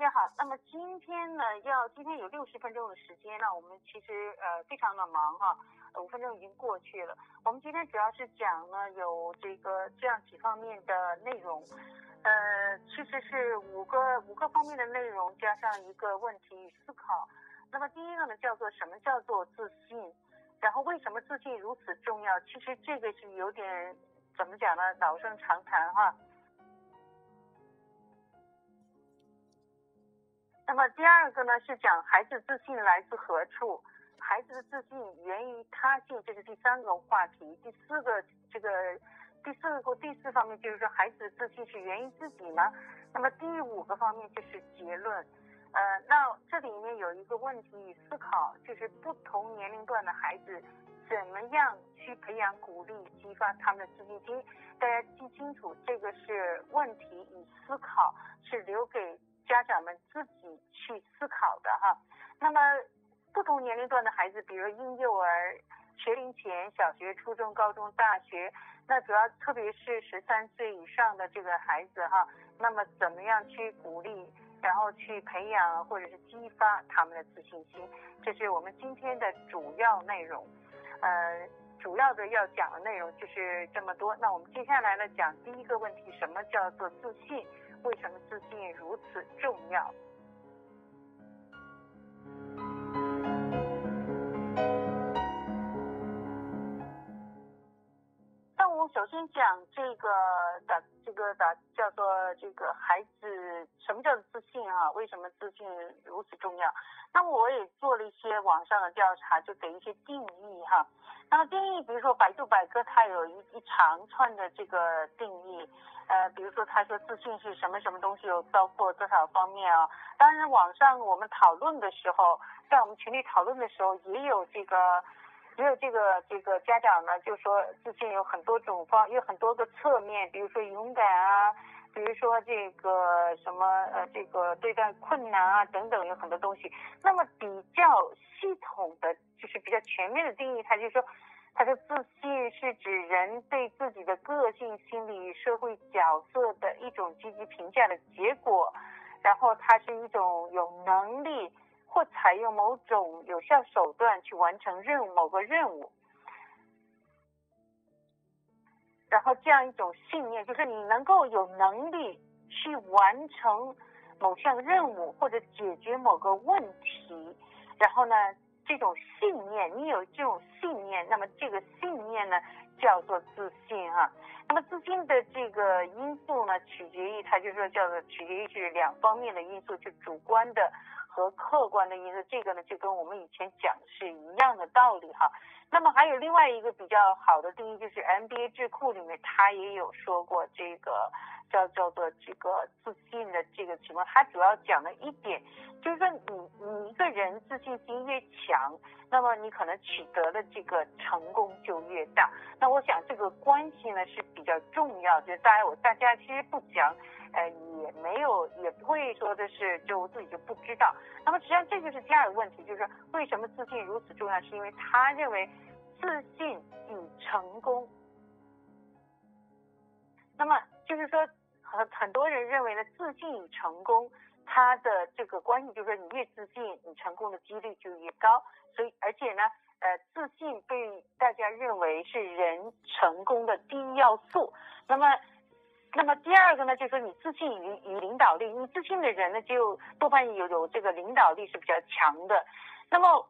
大家好。那么今天呢，要今天有六十分钟的时间，那我们其实呃非常的忙哈，五分钟已经过去了。我们今天主要是讲呢有这个这样几方面的内容，呃，其实是五个五个方面的内容加上一个问题与思考。那么第一个呢叫做什么叫做自信，然后为什么自信如此重要？其实这个是有点怎么讲呢，老生常谈哈。那么第二个呢是讲孩子自信来自何处？孩子的自信源于他信，这是第三个话题。第四个这个第四个或第四方面就是说孩子的自信是源于自己吗？那么第五个方面就是结论。呃，那这里面有一个问题与思考，就是不同年龄段的孩子怎么样去培养、鼓励、激发他们的自信心？大家记清楚，这个是问题与思考，是留给。家长们自己去思考的哈，那么不同年龄段的孩子，比如婴幼儿、学龄前、小学、初中、高中、大学，那主要特别是十三岁以上的这个孩子哈，那么怎么样去鼓励，然后去培养或者是激发他们的自信心，这是我们今天的主要内容。呃，主要的要讲的内容就是这么多。那我们接下来呢讲第一个问题，什么叫做自信？为什么自信如此重要？那我首先讲这个的这个的叫做这个孩子，什么叫自信啊？为什么自信如此重要？那我也做了一些网上的调查，就给一些定义哈。那么定义，比如说百度百科，它有一一长串的这个定义。呃，比如说他说自信是什么什么东西，有包括多少方面啊？当然，网上我们讨论的时候，在我们群里讨论的时候，也有这个，也有这个这个家长呢，就说自信有很多种方，有很多个侧面，比如说勇敢啊，比如说这个什么呃，这个对待困难啊等等，有很多东西。那么比较系统的，就是比较全面的定义，他就是说。他的自信是指人对自己的个性、心理社会角色的一种积极评价的结果，然后它是一种有能力或采用某种有效手段去完成任务某个任务，然后这样一种信念就是你能够有能力去完成某项任务或者解决某个问题，然后呢？这种信念，你有这种信念，那么这个信念呢，叫做自信哈。那么自信的这个因素呢，取决于它就是说叫做取决于是两方面的因素，就主观的和客观的因素。这个呢，就跟我们以前讲的是一样的道理哈。那么还有另外一个比较好的定义，就是 MBA 智库里面他也有说过这个。叫叫做这个自信的这个情况，它主要讲的一点就是说，你你一个人自信心越强，那么你可能取得的这个成功就越大。那我想这个关系呢是比较重要，就是大家我大家其实不讲，呃也没有也不会说的是就自己就不知道。那么实际上这就是第二个问题，就是为什么自信如此重要？是因为他认为自信与成功，那么就是说。很很多人认为呢，自信与成功，它的这个关系就是说，你越自信，你成功的几率就越高。所以，而且呢，呃，自信被大家认为是人成功的第一要素。那么，那么第二个呢，就是说你自信与与领导力，你自信的人呢，就多半有有这个领导力是比较强的。那么，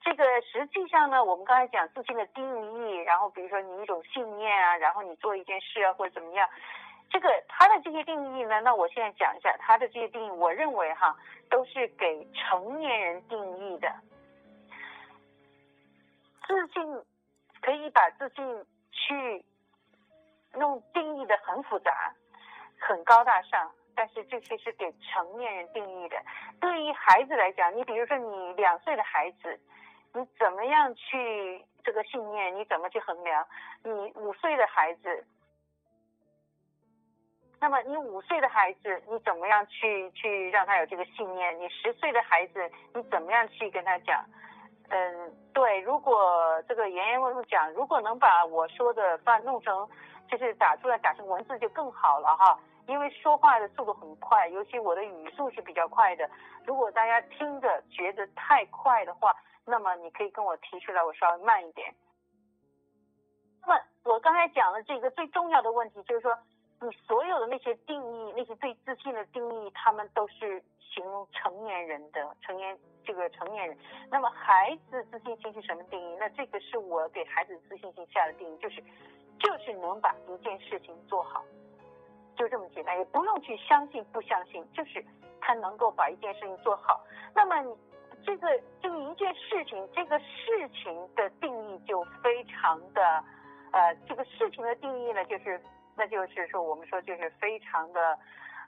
这个实际上呢，我们刚才讲自信的定义，然后比如说你一种信念啊，然后你做一件事啊，或者怎么样。这个它的这些定义呢，那我现在讲一下它的这些定义。我认为哈，都是给成年人定义的。自信可以把自信去弄定义的很复杂、很高大上，但是这些是给成年人定义的。对于孩子来讲，你比如说你两岁的孩子，你怎么样去这个信念？你怎么去衡量？你五岁的孩子？那么你五岁的孩子，你怎么样去去让他有这个信念？你十岁的孩子，你怎么样去跟他讲？嗯，对，如果这个言言问问讲，如果能把我说的放弄成，就是打出来打成文字就更好了哈。因为说话的速度很快，尤其我的语速是比较快的。如果大家听着觉得太快的话，那么你可以跟我提出来，我稍微慢一点。那么我刚才讲的这个最重要的问题就是说，你所有的那些定义，那些对自信的定义，他们都是形容成年人的成年这个成年人。那么孩子自信心是什么定义？那这个是我给孩子自信心下的定义，就是就是能把一件事情做好，就这么简单，也不用去相信不相信，就是他能够把一件事情做好。那么你。这个这个一件事情，这个事情的定义就非常的，呃，这个事情的定义呢，就是那就是说，我们说就是非常的，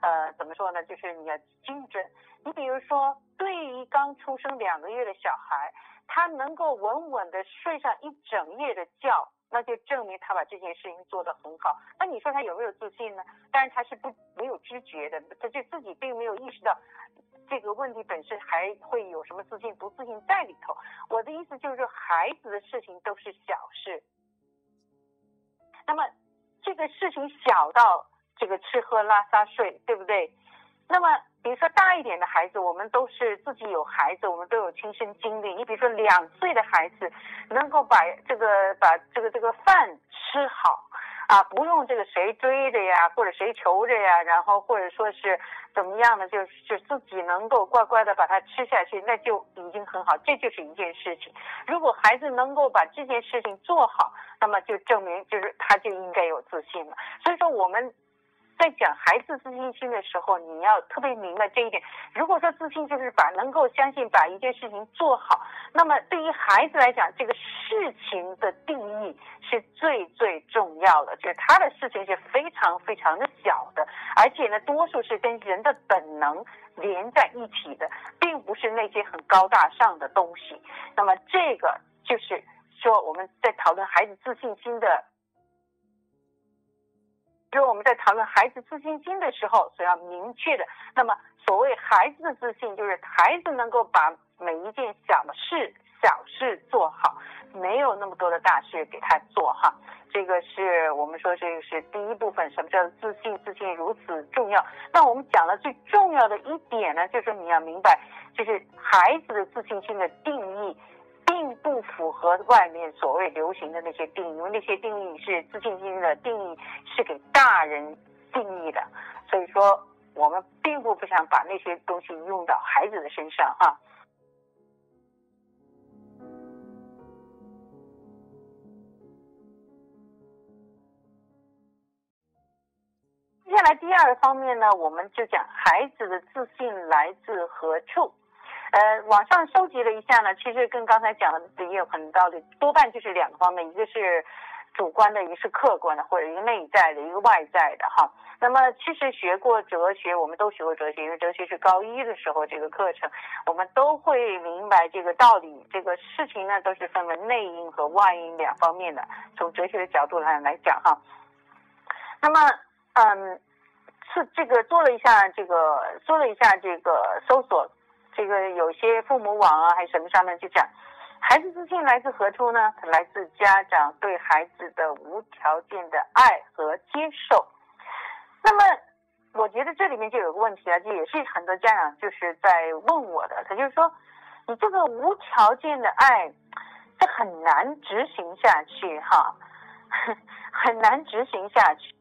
呃，怎么说呢？就是你要精准。你比如说，对于刚出生两个月的小孩，他能够稳稳的睡上一整夜的觉，那就证明他把这件事情做得很好。那你说他有没有自信呢？当然他是不没有知觉的，他就自己并没有意识到。这个问题本身还会有什么自信不自信在里头？我的意思就是说，孩子的事情都是小事。那么这个事情小到这个吃喝拉撒睡，对不对？那么比如说大一点的孩子，我们都是自己有孩子，我们都有亲身经历。你比如说两岁的孩子，能够把这个把这个这个饭吃好。啊，不用这个谁追着呀，或者谁求着呀，然后或者说是怎么样的，就就自己能够乖乖的把它吃下去，那就已经很好，这就是一件事情。如果孩子能够把这件事情做好，那么就证明就是他就应该有自信了。所以说我们。在讲孩子自信心的时候，你要特别明白这一点。如果说自信就是把能够相信把一件事情做好，那么对于孩子来讲，这个事情的定义是最最重要的，就是他的事情是非常非常的小的，而且呢，多数是跟人的本能连在一起的，并不是那些很高大上的东西。那么这个就是说我们在讨论孩子自信心的。就是我们在讨论孩子自信心的时候，所要明确的。那么，所谓孩子的自信，就是孩子能够把每一件小事、小事做好，没有那么多的大事给他做哈。这个是我们说这个是第一部分，什么叫自信？自信如此重要。那我们讲了最重要的一点呢，就是你要明白，就是孩子的自信心的定义。不符合外面所谓流行的那些定义，因为那些定义是自信心的定义，是给大人定义的。所以说，我们并不不想把那些东西用到孩子的身上哈。接下来第二方面呢，我们就讲孩子的自信来自何处。呃，网上收集了一下呢，其实跟刚才讲的也有很道理，多半就是两个方面，一个是主观的，一个是客观的，或者一个内在的，一个外在的哈。那么其实学过哲学，我们都学过哲学，因为哲学是高一的时候这个课程，我们都会明白这个道理。这个事情呢，都是分为内因和外因两方面的，从哲学的角度来来讲哈。那么，嗯，是这个做了一下这个，做了一下这个搜索。这个有些父母网啊，还是什么上面就讲，孩子自信来自何处呢？来自家长对孩子的无条件的爱和接受。那么，我觉得这里面就有个问题啊，这也是很多家长就是在问我的，他就是说，你这个无条件的爱，这很难执行下去哈，很难执行下去。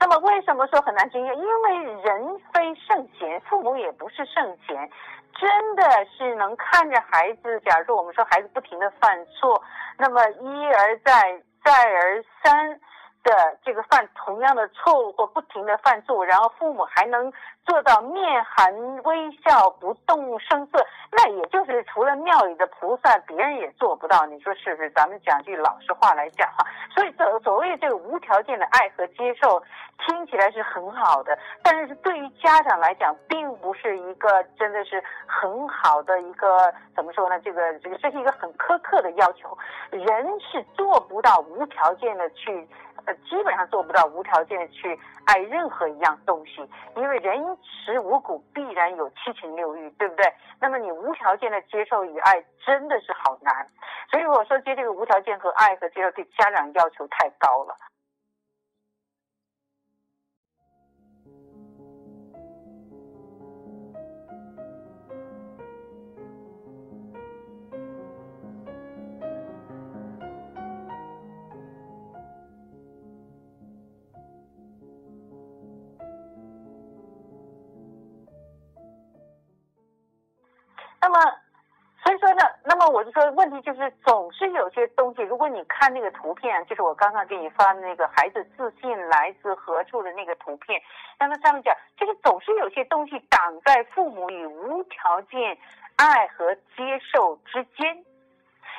那么为什么说很难经验？因为人非圣贤，父母也不是圣贤，真的是能看着孩子。假如说我们说孩子不停的犯错，那么一而再，再而三。的这个犯同样的错误或不停的犯错，然后父母还能做到面含微笑不动声色，那也就是除了庙里的菩萨，别人也做不到。你说是不是？咱们讲句老实话来讲哈，所以所所谓这个无条件的爱和接受，听起来是很好的，但是对于家长来讲，并不是一个真的是很好的一个怎么说呢？这个这个这是一个很苛刻的要求，人是做不到无条件的去。呃，基本上做不到无条件的去爱任何一样东西，因为人食五谷必然有七情六欲，对不对？那么你无条件的接受与爱真的是好难，所以我说接这个无条件和爱和接受对家长要求太高了。么我就说，问题就是总是有些东西，如果你看那个图片，就是我刚刚给你发的那个孩子自信来自何处的那个图片，那么上面讲，就是总是有些东西挡在父母与无条件爱和接受之间。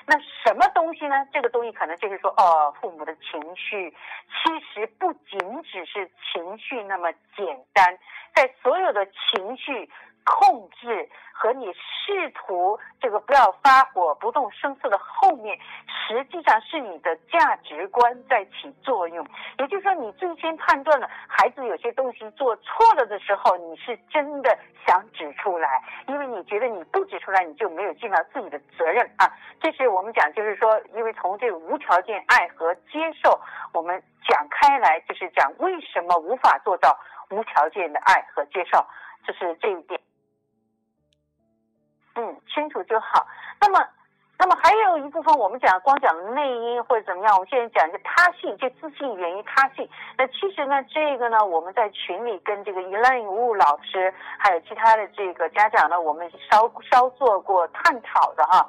那什么东西呢？这个东西可能就是说，哦，父母的情绪，其实不仅只是情绪那么简单，在所有的情绪。控制和你试图这个不要发火、不动声色的后面，实际上是你的价值观在起作用。也就是说，你最先判断了孩子有些东西做错了的时候，你是真的想指出来，因为你觉得你不指出来，你就没有尽到自己的责任啊。这是我们讲，就是说，因为从这个无条件爱和接受，我们讲开来，就是讲为什么无法做到无条件的爱和接受，这是这一点。清楚就好。那么，那么还有一部分，我们讲光讲内因或者怎么样，我们现在讲一个他性，就自信源于他性。那其实呢，这个呢，我们在群里跟这个 Elaine Wu 老师，还有其他的这个家长呢，我们稍稍做过探讨的哈。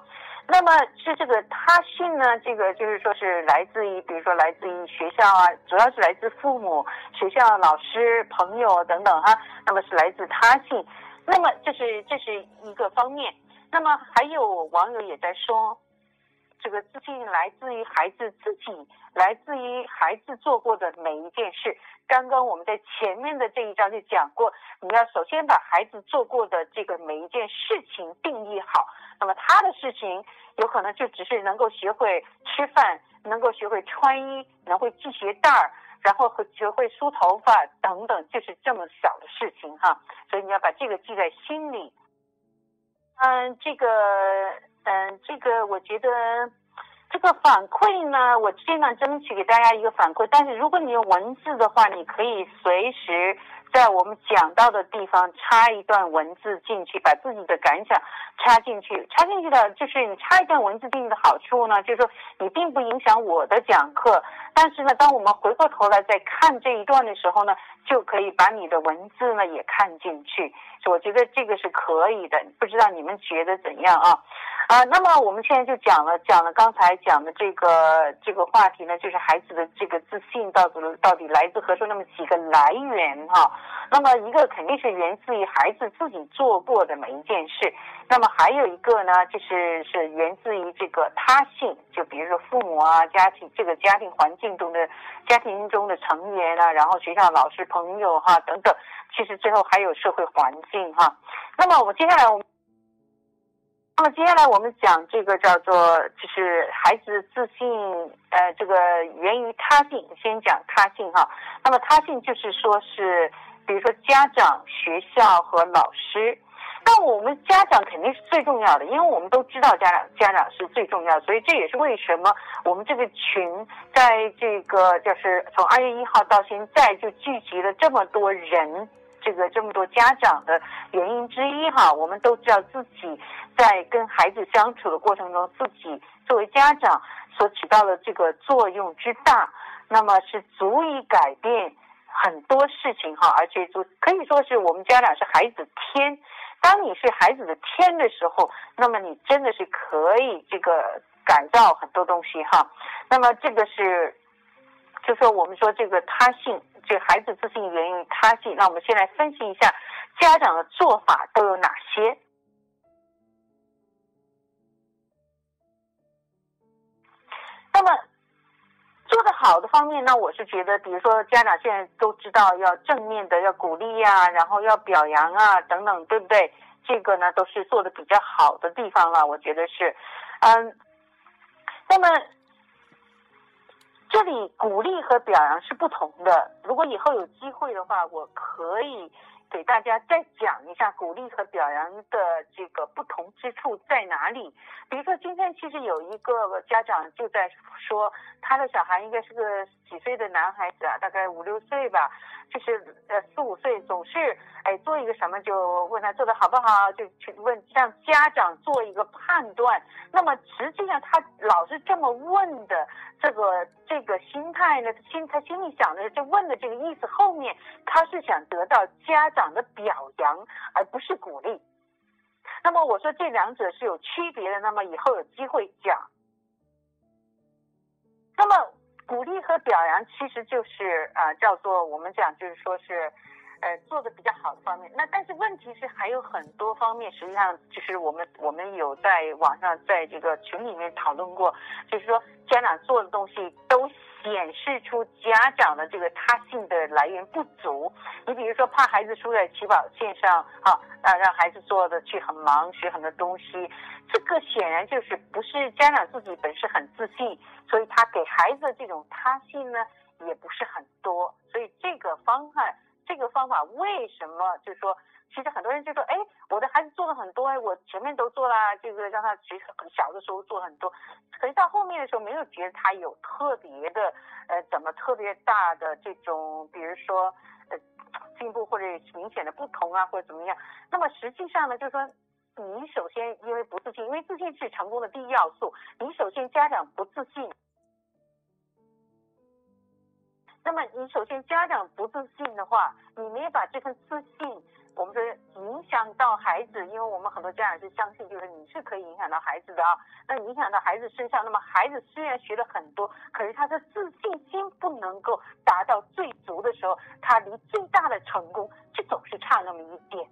那么是这个他性呢，这个就是说是来自于，比如说来自于学校啊，主要是来自父母、学校、老师、朋友等等哈。那么是来自他性。那么这是这是一个方面，那么还有网友也在说，这个自信来自于孩子自己，来自于孩子做过的每一件事。刚刚我们在前面的这一章就讲过，你要首先把孩子做过的这个每一件事情定义好。那么他的事情有可能就只是能够学会吃饭，能够学会穿衣，能会系鞋带儿。然后会学会梳头发等等，就是这么小的事情哈，所以你要把这个记在心里。嗯，这个，嗯，这个我觉得这个反馈呢，我尽量争取给大家一个反馈。但是如果你用文字的话，你可以随时。在我们讲到的地方插一段文字进去，把自己的感想插进去。插进去的就是你插一段文字进去的好处呢，就是说你并不影响我的讲课。但是呢，当我们回过头来再看这一段的时候呢，就可以把你的文字呢也看进去。我觉得这个是可以的，不知道你们觉得怎样啊？啊，那么我们现在就讲了，讲了刚才讲的这个这个话题呢，就是孩子的这个自信到底到底来自何处？那么几个来源哈？那么一个肯定是源自于孩子自己做过的每一件事，那么还有一个呢，就是是源自于这个他性，就比如说父母啊、家庭这个家庭环境中的家庭中的成员啊，然后学校老师、朋友哈等等。其实最后还有社会环境哈，那么我接下来我们，那么接下来我们讲这个叫做就是孩子自信，呃，这个源于他性，先讲他性哈。那么他性就是说是，比如说家长、学校和老师。那我们家长肯定是最重要的，因为我们都知道家长家长是最重要，所以这也是为什么我们这个群在这个就是从二月一号到现在就聚集了这么多人。这个这么多家长的原因之一哈，我们都知道自己在跟孩子相处的过程中，自己作为家长所起到的这个作用之大，那么是足以改变很多事情哈，而且就可以说是我们家长是孩子天。当你是孩子的天的时候，那么你真的是可以这个改造很多东西哈。那么这个是，就说我们说这个他性。这孩子自信源于他性，那我们先来分析一下家长的做法都有哪些。那么做的好的方面呢，我是觉得，比如说家长现在都知道要正面的要鼓励呀，然后要表扬啊等等，对不对？这个呢都是做的比较好的地方了，我觉得是，嗯，那么。这里鼓励和表扬是不同的。如果以后有机会的话，我可以给大家再讲一下鼓励和表扬的这个不同之处在哪里。比如说，今天其实有一个家长就在说，他的小孩应该是个几岁的男孩子啊，大概五六岁吧。就是呃四五岁总是哎做一个什么就问他做的好不好，就去问让家长做一个判断。那么实际上他老是这么问的这个这个心态呢，心他心里想的这问的这个意思后面他是想得到家长的表扬，而不是鼓励。那么我说这两者是有区别的，那么以后有机会讲。那么鼓励和表扬其实就是啊，叫做我们讲就是说是。呃，做的比较好的方面，那但是问题是还有很多方面，实际上就是我们我们有在网上在这个群里面讨论过，就是说家长做的东西都显示出家长的这个他性的来源不足。你比如说怕孩子输在起跑线上，啊，啊让孩子做的去很忙学很多东西，这个显然就是不是家长自己本身很自信，所以他给孩子的这种他性呢也不是很多，所以这个方案。这个方法为什么？就是说，其实很多人就说，哎，我的孩子做了很多，哎，我前面都做了，这个让他其实很小的时候做很多，可是到后面的时候没有觉得他有特别的，呃，怎么特别大的这种，比如说，呃，进步或者明显的不同啊，或者怎么样？那么实际上呢，就是说，你首先因为不自信，因为自信是成功的第一要素，你首先家长不自信。那么你首先家长不自信的话，你没有把这份自信，我们说影响到孩子，因为我们很多家长是相信，就是你是可以影响到孩子的啊。那影响到孩子身上，那么孩子虽然学了很多，可是他的自信心不能够达到最足的时候，他离最大的成功就总是差那么一点。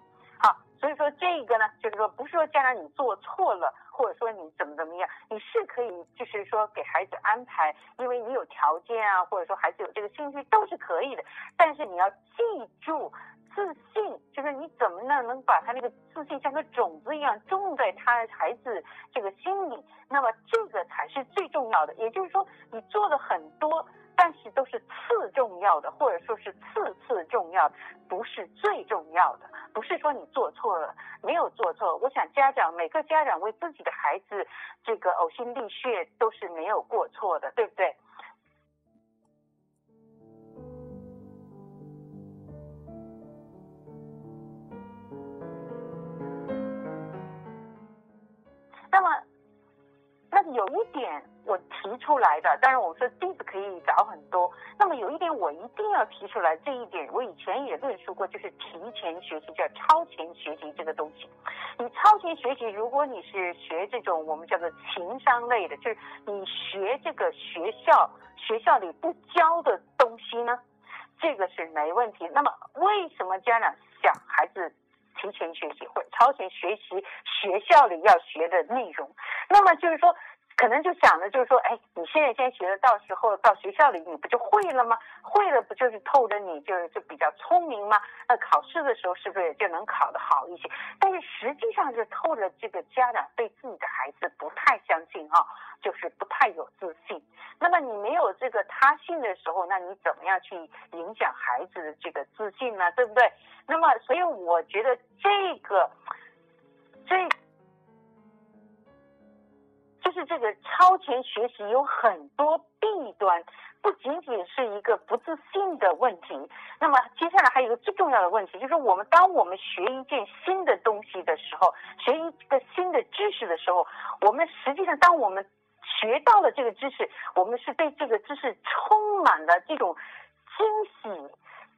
所以说这个呢，就是说不是说家长你做错了，或者说你怎么怎么样，你是可以就是说给孩子安排，因为你有条件啊，或者说孩子有这个兴趣都是可以的。但是你要记住，自信就是你怎么呢能把他那个自信像个种子一样种在他孩子这个心里，那么这个才是最重要的。也就是说，你做的很多。但是都是次重要的，或者说是次次重要，不是最重要的。不是说你做错了，没有做错。我想家长每个家长为自己的孩子这个呕心沥血都是没有过错的，对不对？那么，那有一点。我提出来的，当然我说弟子可以找很多。那么有一点我一定要提出来，这一点我以前也论述过，就是提前学习叫超前学习这个东西。你超前学习，如果你是学这种我们叫做情商类的，就是你学这个学校学校里不教的东西呢，这个是没问题。那么为什么家长想孩子提前学习或者超前学习学校里要学的内容？那么就是说。可能就想着就是说，哎，你现在先学了，到时候到学校里你不就会了吗？会了不就是透着你就就比较聪明吗？那考试的时候是不是就能考得好一些？但是实际上是透着这个家长对自己的孩子不太相信哈，就是不太有自信。那么你没有这个他信的时候，那你怎么样去影响孩子的这个自信呢？对不对？那么所以我觉得这个这。就是这个超前学习有很多弊端，不仅仅是一个不自信的问题。那么接下来还有一个最重要的问题，就是我们当我们学一件新的东西的时候，学一个新的知识的时候，我们实际上当我们学到了这个知识，我们是对这个知识充满了这种惊喜，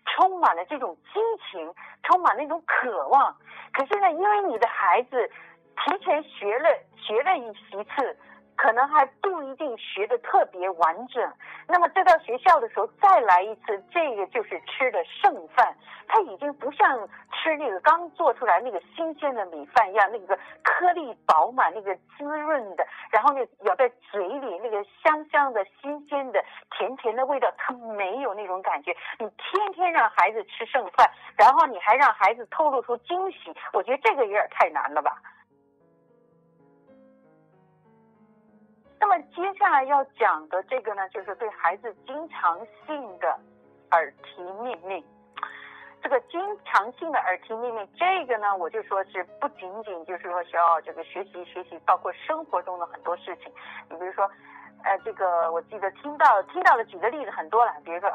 充满了这种激情，充满那种渴望。可是呢，因为你的孩子。提前学了学了一一次，可能还不一定学的特别完整。那么再到学校的时候再来一次，这个就是吃的剩饭。它已经不像吃那个刚做出来那个新鲜的米饭一样，那个颗粒饱满、那个滋润的，然后呢咬在嘴里那个香香的、新鲜的、甜甜的味道，它没有那种感觉。你天天让孩子吃剩饭，然后你还让孩子透露出惊喜，我觉得这个有点太难了吧。那么接下来要讲的这个呢，就是对孩子经常性的耳提面命。这个经常性的耳提面命，这个呢，我就说是不仅仅就是说需要这个学习学习，包括生活中的很多事情。你比如说，呃，这个我记得听到听到的举的例子很多了，比如说，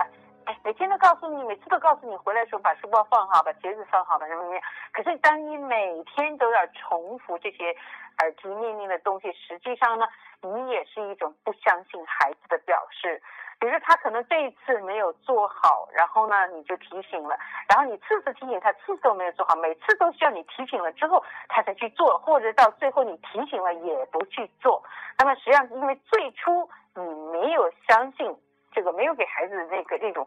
哎，每天都告诉你，每次都告诉你回来的时候把书包放好，把鞋子放好，把什么什么。可是当你每天都要重复这些耳提面命的东西，实际上呢？你也是一种不相信孩子的表示，比如说他可能这一次没有做好，然后呢你就提醒了，然后你次次提醒他，次次都没有做好，每次都需要你提醒了之后他才去做，或者到最后你提醒了也不去做。那么实际上因为最初你没有相信这个，没有给孩子那个那种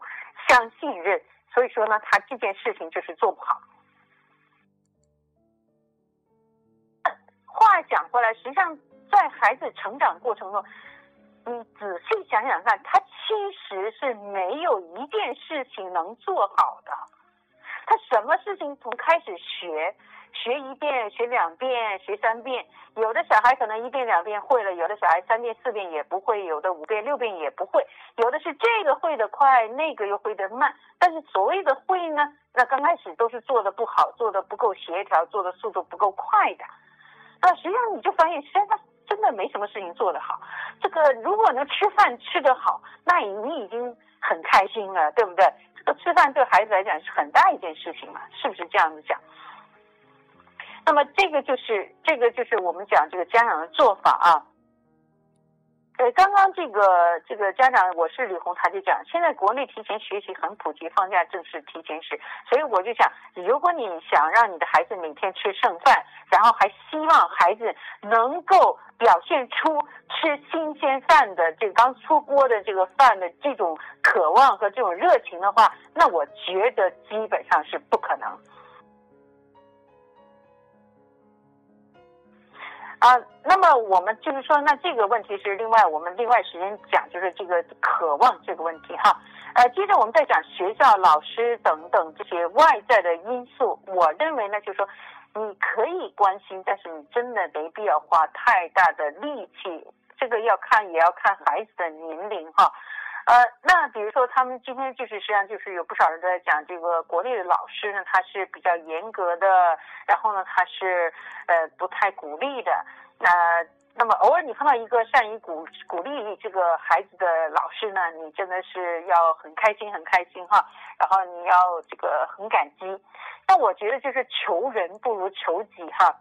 相信任，所以说呢他这件事情就是做不好。话讲回来，实际上在孩子成长过程中。你仔细想想看，他其实是没有一件事情能做好的。他什么事情从开始学，学一遍、学两遍、学三遍，有的小孩可能一遍两遍会了，有的小孩三遍四遍也不会，有的五遍六遍也不会，有的是这个会的快，那个又会的慢。但是所谓的会呢，那刚开始都是做的不好，做的不够协调，做的速度不够快的。那实际上你就发现，实际上。真的没什么事情做得好，这个如果能吃饭吃得好，那你已经很开心了，对不对？这个吃饭对孩子来讲是很大一件事情嘛，是不是这样子讲？那么这个就是这个就是我们讲这个家长的做法啊。呃，刚刚这个这个家长，我是李红，他就讲，现在国内提前学习很普及，放假正是提前时，所以我就想，如果你想让你的孩子每天吃剩饭，然后还希望孩子能够表现出吃新鲜饭的这个刚出锅的这个饭的这种渴望和这种热情的话，那我觉得基本上是不可能。啊，那么我们就是说，那这个问题是另外我们另外时间讲，就是这个渴望这个问题哈。呃，接着我们再讲学校老师等等这些外在的因素。我认为呢，就是说你可以关心，但是你真的没必要花太大的力气。这个要看也要看孩子的年龄哈。呃，那比如说，他们今天就是实际上就是有不少人在讲这个国内的老师呢，他是比较严格的，然后呢，他是呃不太鼓励的。那那么偶尔你碰到一个善于鼓鼓励这个孩子的老师呢，你真的是要很开心很开心哈，然后你要这个很感激。那我觉得就是求人不如求己哈。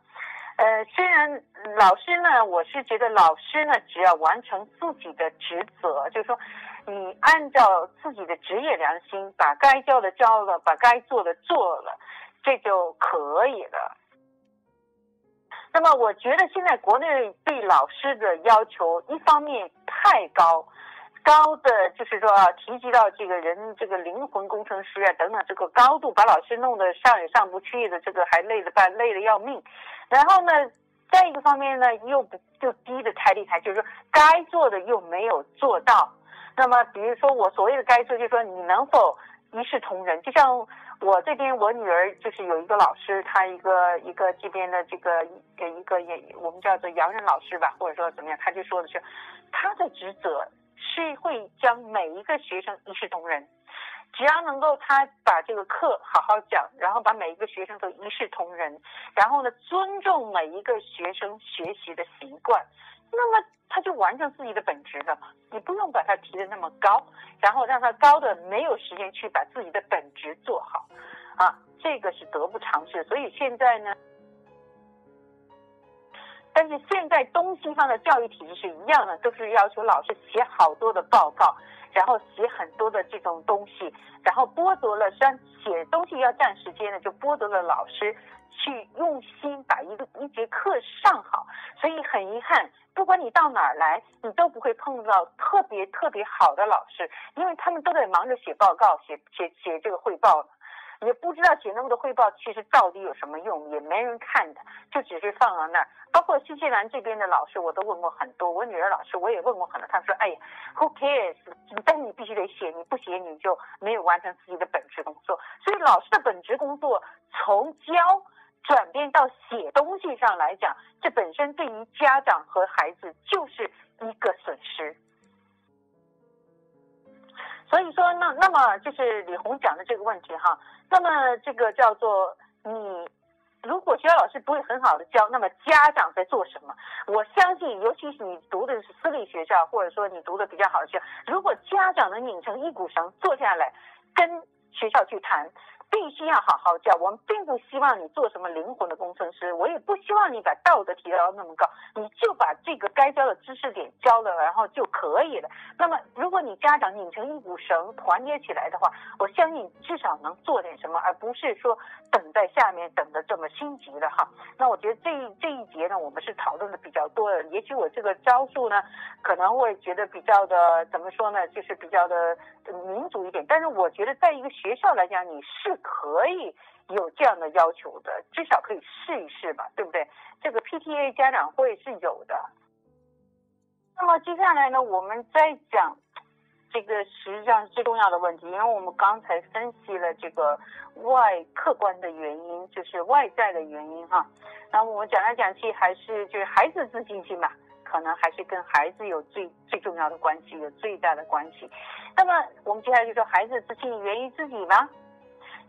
呃，虽然老师呢，我是觉得老师呢，只要完成自己的职责，就是说。你按照自己的职业良心，把该教的教了，把该做的做了，这就可以了。那么，我觉得现在国内对老师的要求，一方面太高，高的就是说啊，提及到这个人这个灵魂工程师啊等等这个高度，把老师弄得上也上不去的，这个还累得半累得要命。然后呢，再一个方面呢，又不就低的太厉害，就是说该做的又没有做到。那么，比如说我所谓的该做，就是说你能否一视同仁？就像我这边，我女儿就是有一个老师，她一个一个这边的这个一个也我们叫做洋人老师吧，或者说怎么样，他就说的是，他的职责是会将每一个学生一视同仁，只要能够他把这个课好好讲，然后把每一个学生都一视同仁，然后呢尊重每一个学生学习的习惯。那么他就完成自己的本职了？你不用把他提的那么高，然后让他高的没有时间去把自己的本职做好，啊，这个是得不偿失。所以现在呢，但是现在东西方的教育体制是一样的，都是要求老师写好多的报告，然后写很多的这种东西，然后剥夺了，虽然写东西要占时间的，就剥夺了老师。去用心把一个一节课上好，所以很遗憾，不管你到哪儿来，你都不会碰到特别特别好的老师，因为他们都在忙着写报告、写写写这个汇报，也不知道写那么多汇报其实到底有什么用，也没人看的，就只是放到那儿。包括新西兰这边的老师，我都问过很多，我女儿老师我也问过很多，他说：“哎呀，Who cares？但你必须得写，你不写你就没有完成自己的本职工作。所以老师的本职工作从教。”转变到写东西上来讲，这本身对于家长和孩子就是一个损失。所以说，那那么就是李红讲的这个问题哈。那么这个叫做你，如果学校老师不会很好的教，那么家长在做什么？我相信，尤其是你读的是私立学校，或者说你读的比较好的学校，如果家长能拧成一股绳，坐下来跟学校去谈。必须要好好教。我们并不希望你做什么灵魂的工程师，我也不希望你把道德提到那么高，你就把这个该教的知识点教了，然后就可以了。那么，如果你家长拧成一股绳，团结起来的话，我相信至少能做点什么，而不是说等在下面等的这么心急的哈。那我觉得这一这一节呢，我们是讨论的比较多的。也许我这个招数呢，可能会觉得比较的怎么说呢，就是比较的民主一点。但是我觉得，在一个学校来讲，你是可以有这样的要求的，至少可以试一试吧，对不对？这个 PTA 家长会是有的。那么接下来呢，我们再讲这个实际上是最重要的问题，因为我们刚才分析了这个外客观的原因，就是外在的原因哈。那我们讲来讲去还是就是孩子自信心吧，可能还是跟孩子有最最重要的关系，有最大的关系。那么我们接下来就说孩子自信源于自己吗？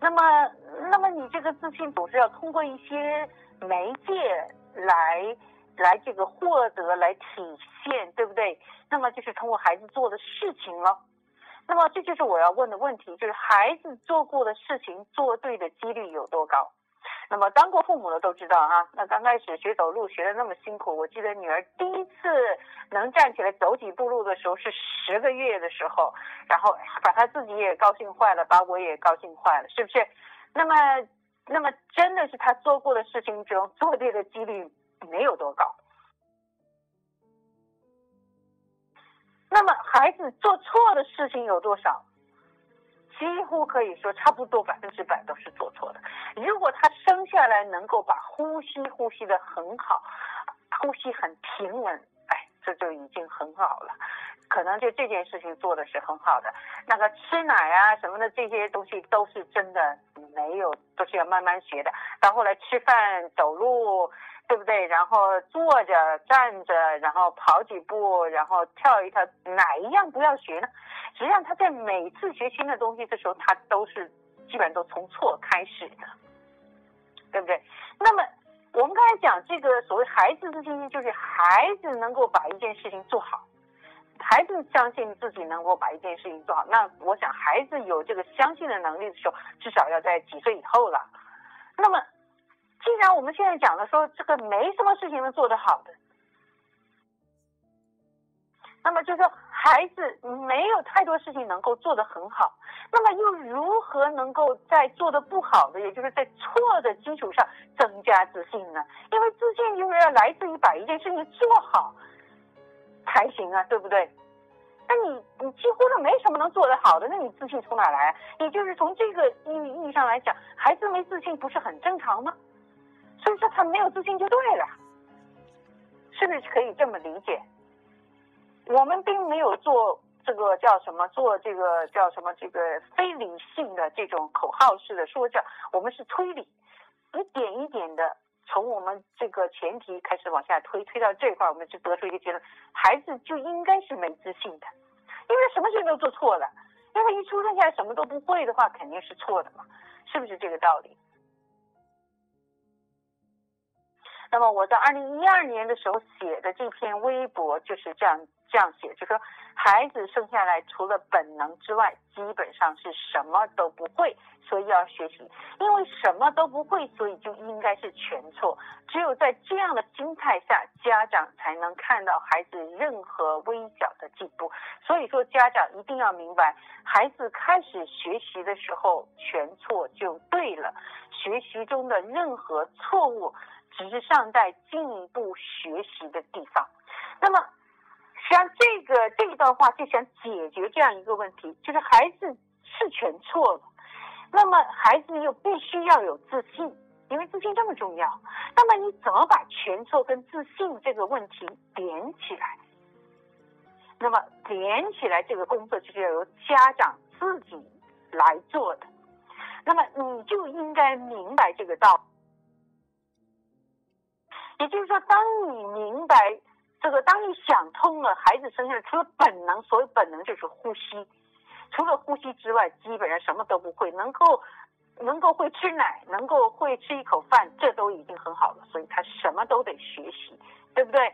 那么那么你这个自信总是要通过一些媒介来。来这个获得来体现，对不对？那么就是通过孩子做的事情了。那么这就是我要问的问题，就是孩子做过的事情做对的几率有多高？那么当过父母的都知道啊，那刚开始学走路学的那么辛苦，我记得女儿第一次能站起来走几步路的时候是十个月的时候，然后把她自己也高兴坏了，把我也高兴坏了，是不是？那么那么真的是他做过的事情中做对的几率？没有多高，那么孩子做错的事情有多少？几乎可以说差不多百分之百都是做错的。如果他生下来能够把呼吸呼吸的很好，呼吸很平稳，哎，这就已经很好了。可能就这件事情做的是很好的。那个吃奶啊什么的这些东西都是真的没有，都是要慢慢学的。到后来吃饭走路。对不对？然后坐着、站着，然后跑几步，然后跳一跳，哪一样不要学呢？实际上，他在每次学新的东西的时候，他都是基本上都从错开始的，对不对？那么我们刚才讲这个所谓孩子自信心，就是孩子能够把一件事情做好，孩子相信自己能够把一件事情做好。那我想，孩子有这个相信的能力的时候，至少要在几岁以后了。那么。既然我们现在讲的说这个没什么事情能做得好的，那么就是说孩子没有太多事情能够做得很好，那么又如何能够在做的不好的，也就是在错的基础上增加自信呢？因为自信就是要来自于把一件事情做好才行啊，对不对？那你你几乎都没什么能做得好的，那你自信从哪来？你就是从这个意意义上来讲，孩子没自信不是很正常吗？所以说他没有自信就对了，是不是可以这么理解？我们并没有做这个叫什么，做这个叫什么，这个非理性的这种口号式的说教，我们是推理，一点一点的从我们这个前提开始往下推，推到这块，我们就得出一个结论：孩子就应该是没自信的，因为什么事情都做错了，因为一出生下来什么都不会的话，肯定是错的嘛，是不是这个道理？那么我在二零一二年的时候写的这篇微博就是这样这样写，就说孩子生下来除了本能之外，基本上是什么都不会，所以要学习。因为什么都不会，所以就应该是全错。只有在这样的心态下，家长才能看到孩子任何微小的进步。所以说，家长一定要明白，孩子开始学习的时候，全错就对了。学习中的任何错误。只是尚在进一步学习的地方。那么，际上这个这一段话就想解决这样一个问题，就是孩子是全错了，那么孩子又必须要有自信，因为自信这么重要。那么你怎么把全错跟自信这个问题连起来？那么连起来这个工作就是要由家长自己来做的。那么你就应该明白这个道理。也就是说，当你明白这个，当你想通了，孩子生下来除了本能，所谓本能就是呼吸，除了呼吸之外，基本上什么都不会。能够能够会吃奶，能够会吃一口饭，这都已经很好了。所以他什么都得学习，对不对？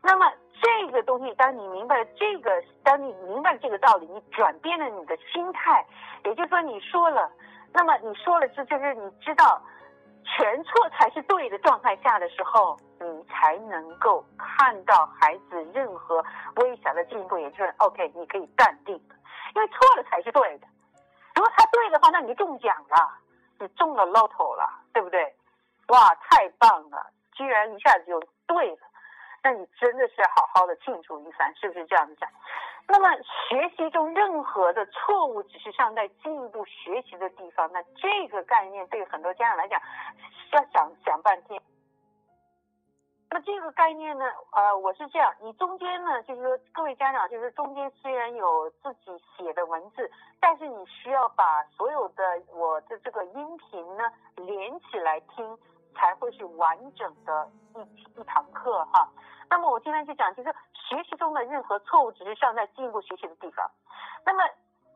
那么这个东西，当你明白这个，当你明白这个道理，你转变了你的心态，也就是说，你说了，那么你说了这就是你知道全错才是对的状态下的时候，才能够看到孩子任何微小的进步，也就是 OK，你可以淡定因为错了才是对的。如果他对的话，那你就中奖了，你中了 lotto 了，对不对？哇，太棒了，居然一下子就对了。那你真的是好好的庆祝一番，是不是这样子讲？那么学习中任何的错误只是尚在进一步学习的地方，那这个概念对很多家长来讲要想想半天。那这个概念呢，呃，我是这样，你中间呢，就是说各位家长，就是中间虽然有自己写的文字，但是你需要把所有的我的这个音频呢连起来听，才会是完整的一一堂课哈。那么我今天就讲，就是学习中的任何错误，只是尚在进一步学习的地方。那么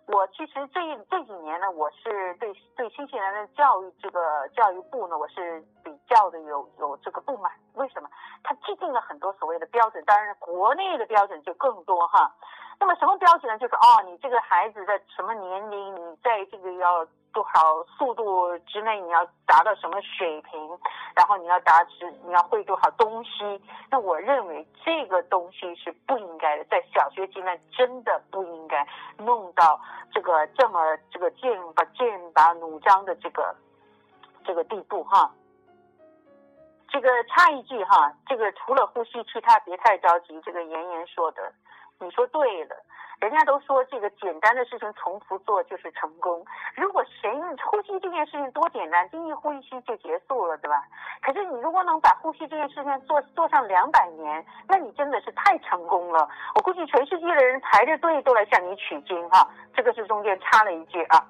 我其实这这几年呢，我是对对新西兰的教育这个教育部呢，我是比较的有有这个不满。为什么？他制定了很多所谓的标准，当然国内的标准就更多哈。那么什么标准呢？就是哦，你这个孩子在什么年龄，你在这个要。多少速度之内你要达到什么水平，然后你要达至你要会多少东西？那我认为这个东西是不应该的，在小学阶段真的不应该弄到这个这么这个剑拔剑拔弩张的这个这个地步哈。这个插一句哈，这个除了呼吸，其他别太着急。这个妍妍说的，你说对了。人家都说这个简单的事情重复做就是成功。如果谁呼吸这件事情多简单，第一呼吸就结束了，对吧？可是你如果能把呼吸这件事情做做上两百年，那你真的是太成功了。我估计全世界的人排着队都来向你取经哈。这个是中间插了一句啊。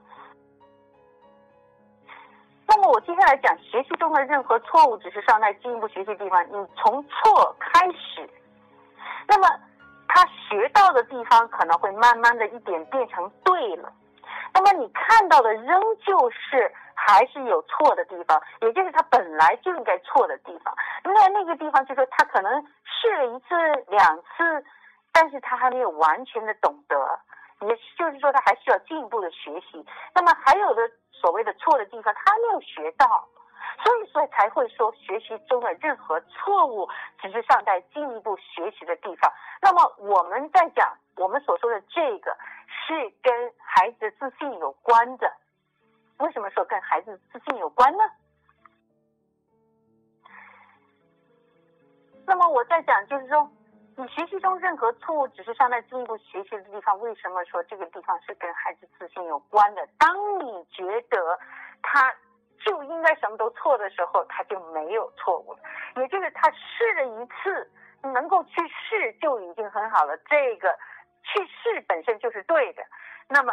我接下来讲学习中的任何错误，只是尚在进一步学习地方。你从错开始，那么。他学到的地方可能会慢慢的一点变成对了，那么你看到的仍旧是还是有错的地方，也就是他本来就应该错的地方。那那个地方就是他可能试了一次两次，但是他还没有完全的懂得，也就是说他还需要进一步的学习。那么还有的所谓的错的地方，他没有学到。所以，说才会说，学习中的任何错误，只是尚在进一步学习的地方。那么，我们在讲我们所说的这个，是跟孩子的自信有关的。为什么说跟孩子自信有关呢？那么，我在讲就是说，你学习中任何错误，只是尚在进一步学习的地方。为什么说这个地方是跟孩子自信有关的？当你觉得他。就应该什么都错的时候，他就没有错误了。也就是他试了一次，能够去试就已经很好了。这个去试本身就是对的。那么，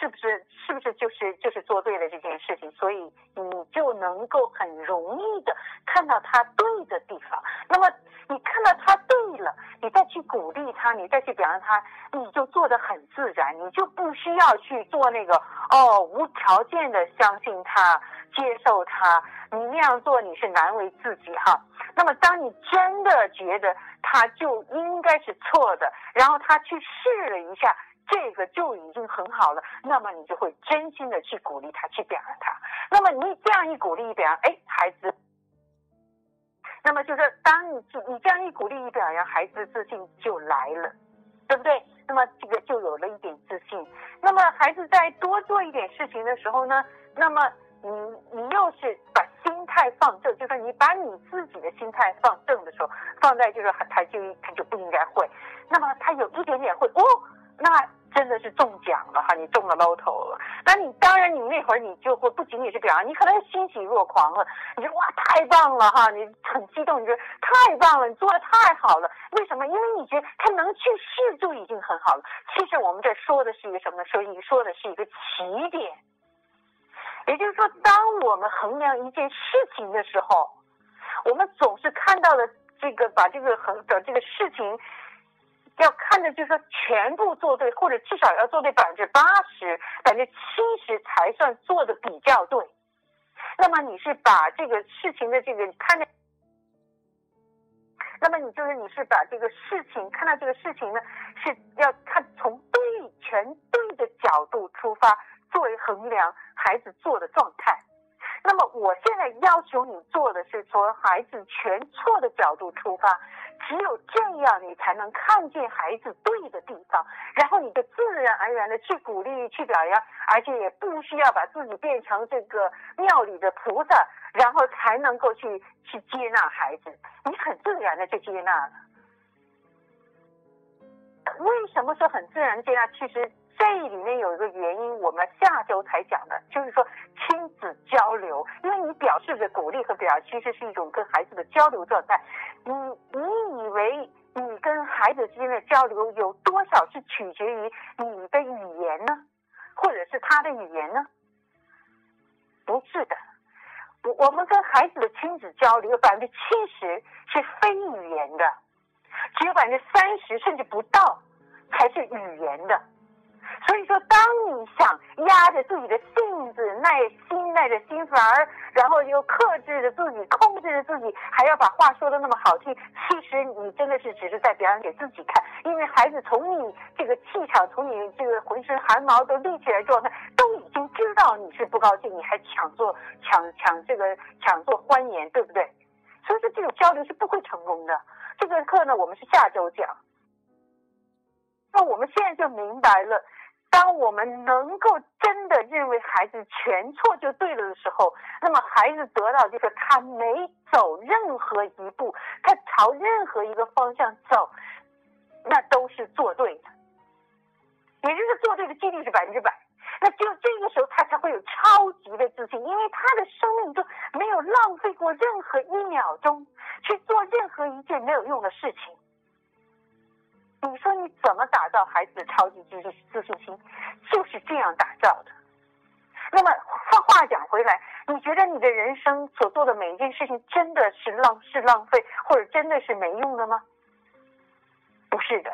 是不是是不是就是就是做对了这件事情？所以你就能够很容易的看到他对的地方。那么你看到他对了，你再去鼓励他，你再去表扬他，你就做的很自然，你就不需要去做那个哦无条件的相信他。接受他，你那样做你是难为自己哈。那么，当你真的觉得他就应该是错的，然后他去试了一下，这个就已经很好了，那么你就会真心的去鼓励他，去表扬他。那么你这样一鼓励一表扬，哎，孩子，那么就是当你你这样一鼓励一表扬，孩子自信就来了，对不对？那么这个就有了一点自信。那么孩子在多做一点事情的时候呢，那么。你你又是把心态放正，就是你把你自己的心态放正的时候，放在就是他就他就不应该会，那么他有一点点会哦，那真的是中奖了哈，你中了 lotto 了。那你当然你那会儿你就会不仅仅是表扬，你可能欣喜若狂了，你说哇太棒了哈，你很激动，你觉得太棒了，你做的太好了。为什么？因为你觉得他能去试就已经很好了。其实我们这说的是一个什么呢？说你说的是一个起点。也就是说，当我们衡量一件事情的时候，我们总是看到了这个，把这个衡的这个事情，要看的就是说全部做对，或者至少要做对百分之八十、百分之七十才算做的比较对。那么你是把这个事情的这个看的，那么你就是你是把这个事情看到这个事情呢，是要看从对全对的角度出发。作为衡量孩子做的状态。那么我现在要求你做的是从孩子全错的角度出发，只有这样你才能看见孩子对的地方，然后你就自然而然的去鼓励、去表扬，而且也不需要把自己变成这个庙里的菩萨，然后才能够去去接纳孩子，你很自然的就接纳了。为什么说很自然接纳？其实。这里面有一个原因，我们下周才讲的，就是说亲子交流，因为你表示的鼓励和表扬，其实是一种跟孩子的交流状态。你你以为你跟孩子之间的交流有多少是取决于你的语言呢，或者是他的语言呢？不是的，我我们跟孩子的亲子交流，有百分之七十是非语言的，只有百分之三十甚至不到才是语言的。所以说，当你想压着自己的性子、耐心、耐着心烦儿，然后又克制着自己、控制着自己，还要把话说的那么好听，其实你真的是只是在表演给自己看。因为孩子从你这个气场，从你这个浑身汗毛都立起来状态，都已经知道你是不高兴，你还抢做抢抢这个抢做欢颜，对不对？所以说，这种交流是不会成功的。这个课呢，我们是下周讲。那我们现在就明白了。当我们能够真的认为孩子全错就对了的时候，那么孩子得到就是他没走任何一步，他朝任何一个方向走，那都是做对的，也就是做对的几率是百分之百。那只有这个时候，他才会有超级的自信，因为他的生命中没有浪费过任何一秒钟去做任何一件没有用的事情。你说你怎么打造孩子的超级自信自信心？就是这样打造的。那么话话讲回来，你觉得你的人生所做的每一件事情真的是浪是浪费，或者真的是没用的吗？不是的。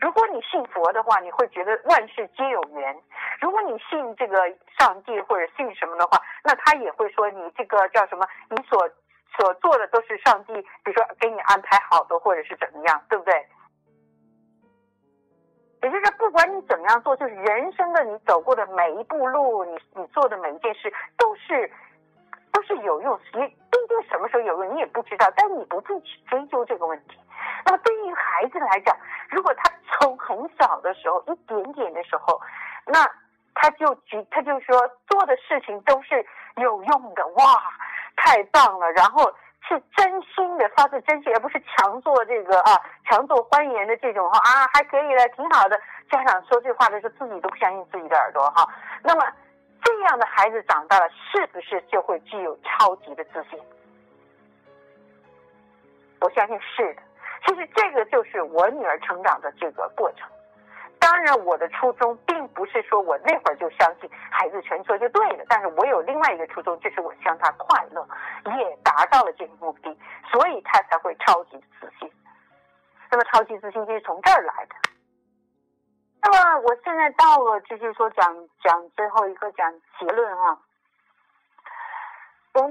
如果你信佛的话，你会觉得万事皆有缘；如果你信这个上帝或者信什么的话，那他也会说你这个叫什么？你所所做的都是上帝，比如说给你安排好的，或者是怎么样，对不对？也就是不管你怎么样做，就是人生的你走过的每一步路，你你做的每一件事都是都是有用，你不一定什么时候有用，你也不知道，但你不必去追究这个问题。那么对于孩子来讲，如果他从很小的时候一点点的时候，那他就觉他就说做的事情都是有用的，哇，太棒了，然后。是真心的，发自真心，而不是强做这个啊，强做欢颜的这种哈啊，还可以的，挺好的。家长说这话的时候，自己都不相信自己的耳朵哈。那么这样的孩子长大了，是不是就会具有超级的自信？我相信是的。其实这个就是我女儿成长的这个过程。当然，我的初衷并不是说我那会儿就相信孩子全错就对了，但是我有另外一个初衷，就是我希望他快乐，也达到了这个目的，所以他才会超级自信。那么，超级自信就是从这儿来的。那么，我现在到了，就是说讲讲最后一个讲结论哈。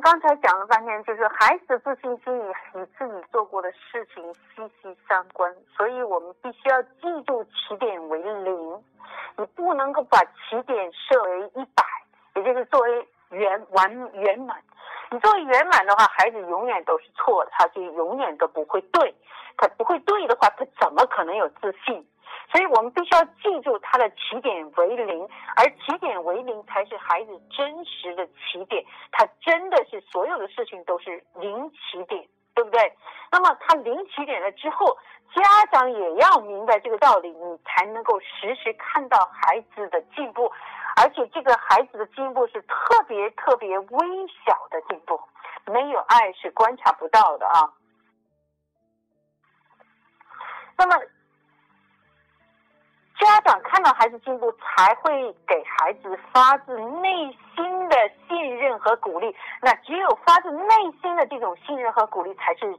刚才讲了半天，就是孩子的自信心与你自己做过的事情息息相关，所以我们必须要记住起点为零，你不能够把起点设为一百，也就是作为圆完圆满。你作为圆满的话，孩子永远都是错的，他就永远都不会对，他不会对的话，他怎么可能有自信？所以我们必须要记住他的起点为零，而起点为零才是孩子真实的起点。他真的是所有的事情都是零起点，对不对？那么他零起点了之后，家长也要明白这个道理，你才能够实时看到孩子的进步，而且这个孩子的进步是特别特别微小的进步，没有爱是观察不到的啊。那么。家长看到孩子进步，才会给孩子发自内心的信任和鼓励。那只有发自内心的这种信任和鼓励，才是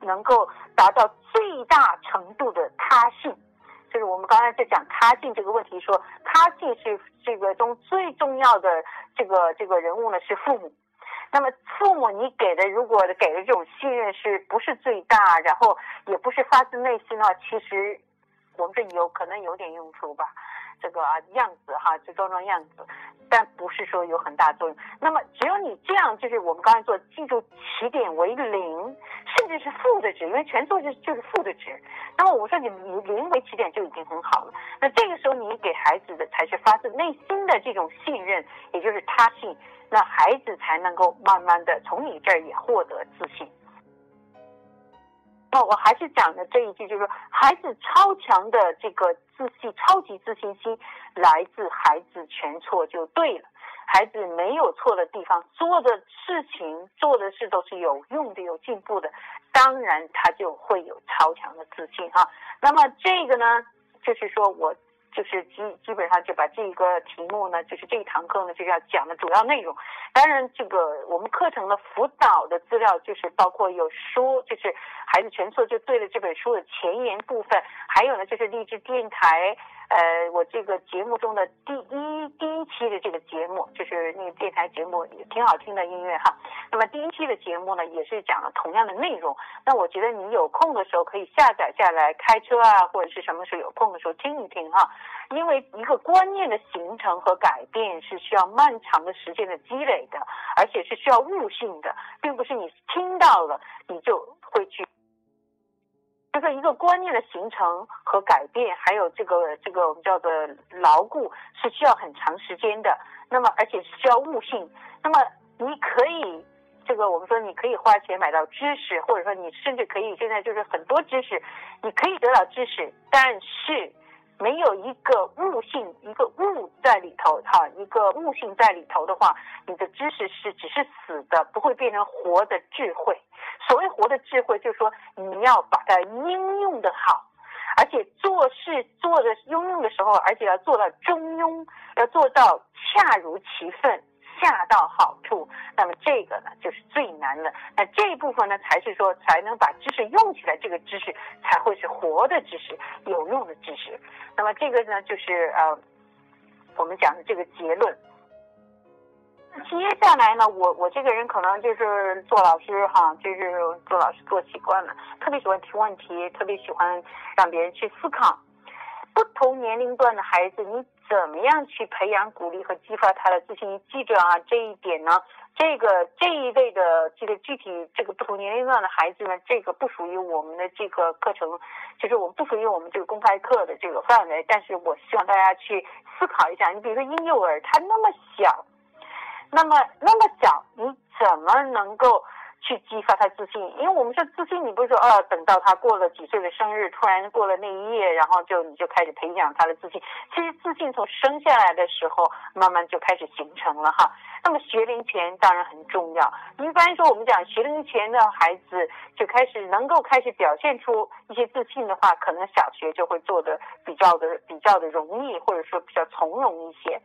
能够达到最大程度的他信。就是我们刚才在讲他信这个问题，说他信是这个中最重要的这个这个人物呢，是父母。那么父母你给的，如果给的这种信任是不是最大，然后也不是发自内心的话，其实。我们这有可能有点用处吧，这个啊样子哈，就装装样子，但不是说有很大作用。那么只有你这样，就是我们刚才做，记住起点为零，甚至是负的值，因为全做是就是负的值。那么我说你以零为起点就已经很好了。那这个时候你给孩子的才是发自内心的这种信任，也就是他信，那孩子才能够慢慢的从你这儿也获得自信。那我还是讲的这一句，就是说，孩子超强的这个自信、超级自信心，来自孩子全错就对了。孩子没有错的地方，做的事情、做的事都是有用的、有进步的，当然他就会有超强的自信啊。那么这个呢，就是说我。就是基基本上就把这个题目呢，就是这一堂课呢，就是要讲的主要内容。当然，这个我们课程的辅导的资料，就是包括有书，就是孩子全错就对了这本书的前言部分，还有呢就是励志电台。呃，我这个节目中的第一第一期的这个节目，就是那个电台节目，也挺好听的音乐哈。那么第一期的节目呢，也是讲了同样的内容。那我觉得你有空的时候可以下载下来，开车啊或者是什么时候有空的时候听一听哈。因为一个观念的形成和改变是需要漫长的时间的积累的，而且是需要悟性的，并不是你听到了你就会去。就是一个观念的形成和改变，还有这个这个我们叫做牢固，是需要很长时间的。那么，而且是需要悟性。那么，你可以这个我们说你可以花钱买到知识，或者说你甚至可以现在就是很多知识，你可以得到知识，但是。没有一个悟性，一个悟在里头，哈，一个悟性在里头的话，你的知识是只是死的，不会变成活的智慧。所谓活的智慧，就是说你要把它应用的好，而且做事做的应用的时候，而且要做到中庸，要做到恰如其分。恰到好处，那么这个呢就是最难的。那这一部分呢，才是说才能把知识用起来，这个知识才会是活的知识，有用的知识。那么这个呢，就是呃，我们讲的这个结论。接下来呢，我我这个人可能就是做老师哈，就是做老师做习惯了，特别喜欢提问题，特别喜欢让别人去思考。不同年龄段的孩子，你怎么样去培养、鼓励和激发他的自信？记着啊，这一点呢，这个这一类的这个具体这个不同年龄段的孩子呢，这个不属于我们的这个课程，就是我们不属于我们这个公开课的这个范围。但是我希望大家去思考一下，你比如说婴幼儿，他那么小，那么那么小，你怎么能够？去激发他自信，因为我们说自信，你不是说啊，等到他过了几岁的生日，突然过了那一夜，然后就你就开始培养他的自信。其实自信从生下来的时候，慢慢就开始形成了哈。那么学龄前当然很重要。一般说我们讲学龄前的孩子就开始能够开始表现出一些自信的话，可能小学就会做的比较的比较的容易，或者说比较从容一些。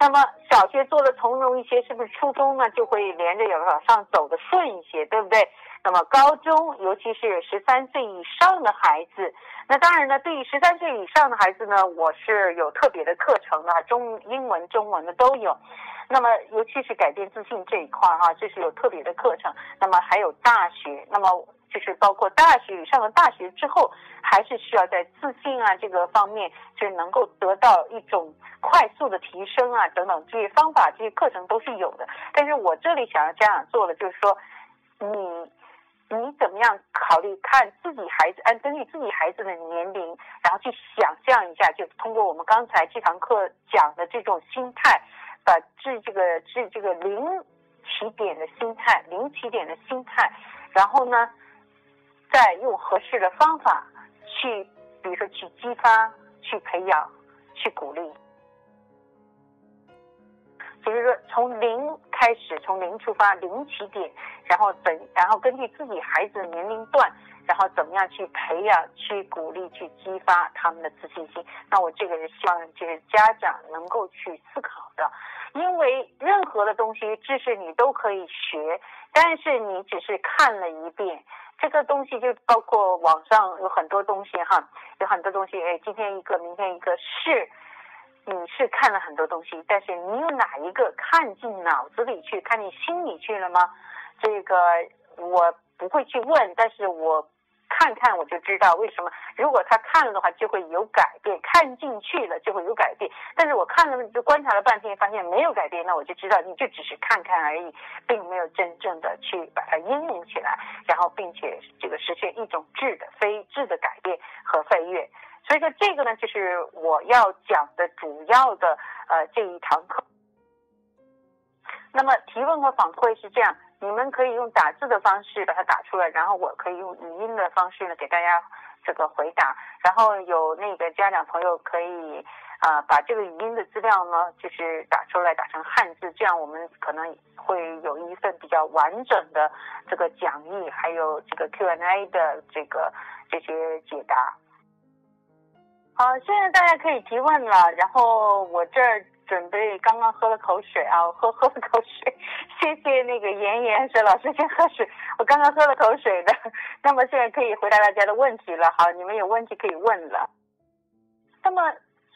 那么小学做的从容一些，是不是初中呢就会连着有往上走的顺一些，对不对？那么高中，尤其是十三岁以上的孩子，那当然呢，对于十三岁以上的孩子呢，我是有特别的课程的，中英文、中文的都有。那么尤其是改变自信这一块哈，这是有特别的课程。那么还有大学，那么。就是包括大学上的大学之后，还是需要在自信啊这个方面，就是能够得到一种快速的提升啊等等这些方法，这些课程都是有的。但是我这里想要家长做的就是说，你你怎么样考虑看自己孩子，按根据自己孩子的年龄，然后去想象一下，就通过我们刚才这堂课讲的这种心态，把治这个治这个零起点的心态，零起点的心态，然后呢？再用合适的方法去，比如说去激发、去培养、去鼓励，就是说从零开始，从零出发，零起点，然后怎，然后根据自己孩子的年龄段，然后怎么样去培养、去鼓励、去激发他们的自信心。那我这个是希望就是家长能够去思考的，因为任何的东西知识你都可以学，但是你只是看了一遍。这个东西就包括网上有很多东西哈，有很多东西，哎，今天一个，明天一个，是，你是看了很多东西，但是你有哪一个看进脑子里去，看进心里去了吗？这个我不会去问，但是我看看我就知道为什么。如果他看了的话，就会有改变；看进去了就会有改变。但是我看了就观察了半天，发现没有改变，那我就知道你就只是看看而已，并没有真正的去把它应用起来，然后并且这个实现一种质的、非质的改变和飞跃。所以说这个呢，就是我要讲的主要的呃这一堂课。那么提问和反馈是这样。你们可以用打字的方式把它打出来，然后我可以用语音的方式呢给大家这个回答。然后有那个家长朋友可以啊把这个语音的资料呢就是打出来打成汉字，这样我们可能会有一份比较完整的这个讲义，还有这个 Q&A 的这个这些解答。好，现在大家可以提问了，然后我这儿。准备刚刚喝了口水啊，我喝喝了口水，谢谢那个妍妍说老师先喝水，我刚刚喝了口水的，那么现在可以回答大家的问题了，好，你们有问题可以问了。那么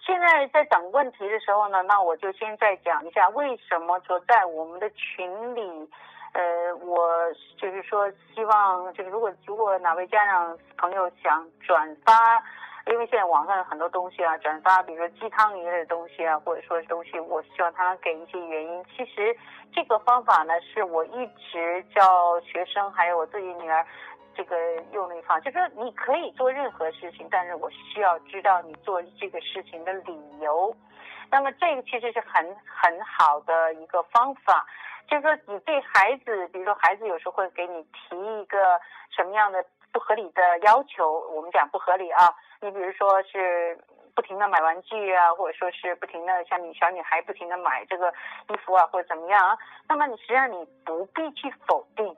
现在在等问题的时候呢，那我就先再讲一下为什么说在我们的群里，呃，我就是说希望就是如果如果哪位家长朋友想转发。因为现在网上有很多东西啊，转发，比如说鸡汤一类的东西啊，或者说东西，我希望他能给一些原因。其实这个方法呢，是我一直教学生，还有我自己女儿，这个用的一方，就是说你可以做任何事情，但是我需要知道你做这个事情的理由。那么这个其实是很很好的一个方法，就是说你对孩子，比如说孩子有时候会给你提一个什么样的不合理的要求，我们讲不合理啊。你比如说是不停的买玩具啊，或者说是不停的像你小女孩不停的买这个衣服啊，或者怎么样啊，那么你实际上你不必去否定。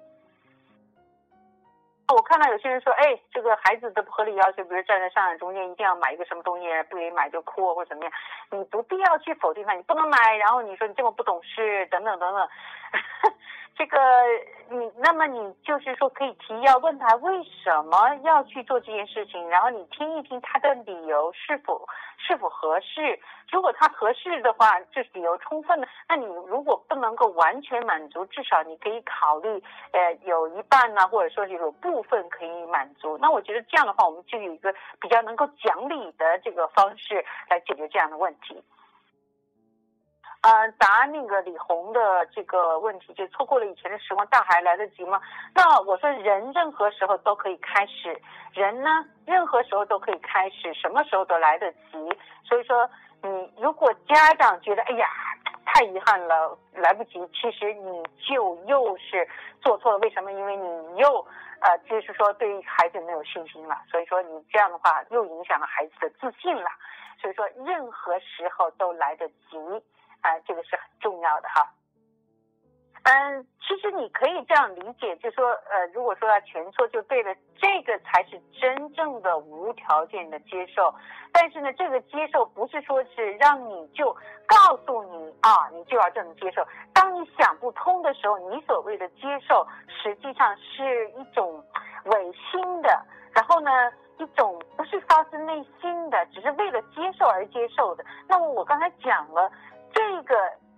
我看到有些人说，哎，这个孩子的不合理要求，比如站在商场中间一定要买一个什么东西，不给买就哭或者怎么样，你不必要去否定他，你不能买，然后你说你这么不懂事，等等等等。这个你，那么你就是说可以提要问他为什么要去做这件事情，然后你听一听他的理由是否是否合适。如果他合适的话，就是理由充分的。那你如果不能够完全满足，至少你可以考虑，呃，有一半呢，或者说是有部分可以满足。那我觉得这样的话，我们就有一个比较能够讲理的这个方式来解决这样的问题。呃，答那个李红的这个问题，就错过了以前的时光，大海来得及吗？那我说，人任何时候都可以开始，人呢，任何时候都可以开始，什么时候都来得及。所以说，你如果家长觉得，哎呀，太遗憾了，来不及，其实你就又是做错了。为什么？因为你又呃，就是说对孩子没有信心了。所以说，你这样的话又影响了孩子的自信了。所以说，任何时候都来得及。啊，这个是很重要的哈。嗯，其实你可以这样理解，就说呃，如果说要全错就对了，这个才是真正的无条件的接受。但是呢，这个接受不是说是让你就告诉你啊，你就要这么接受。当你想不通的时候，你所谓的接受，实际上是一种违心的，然后呢，一种不是发自内心的，只是为了接受而接受的。那么我刚才讲了。这个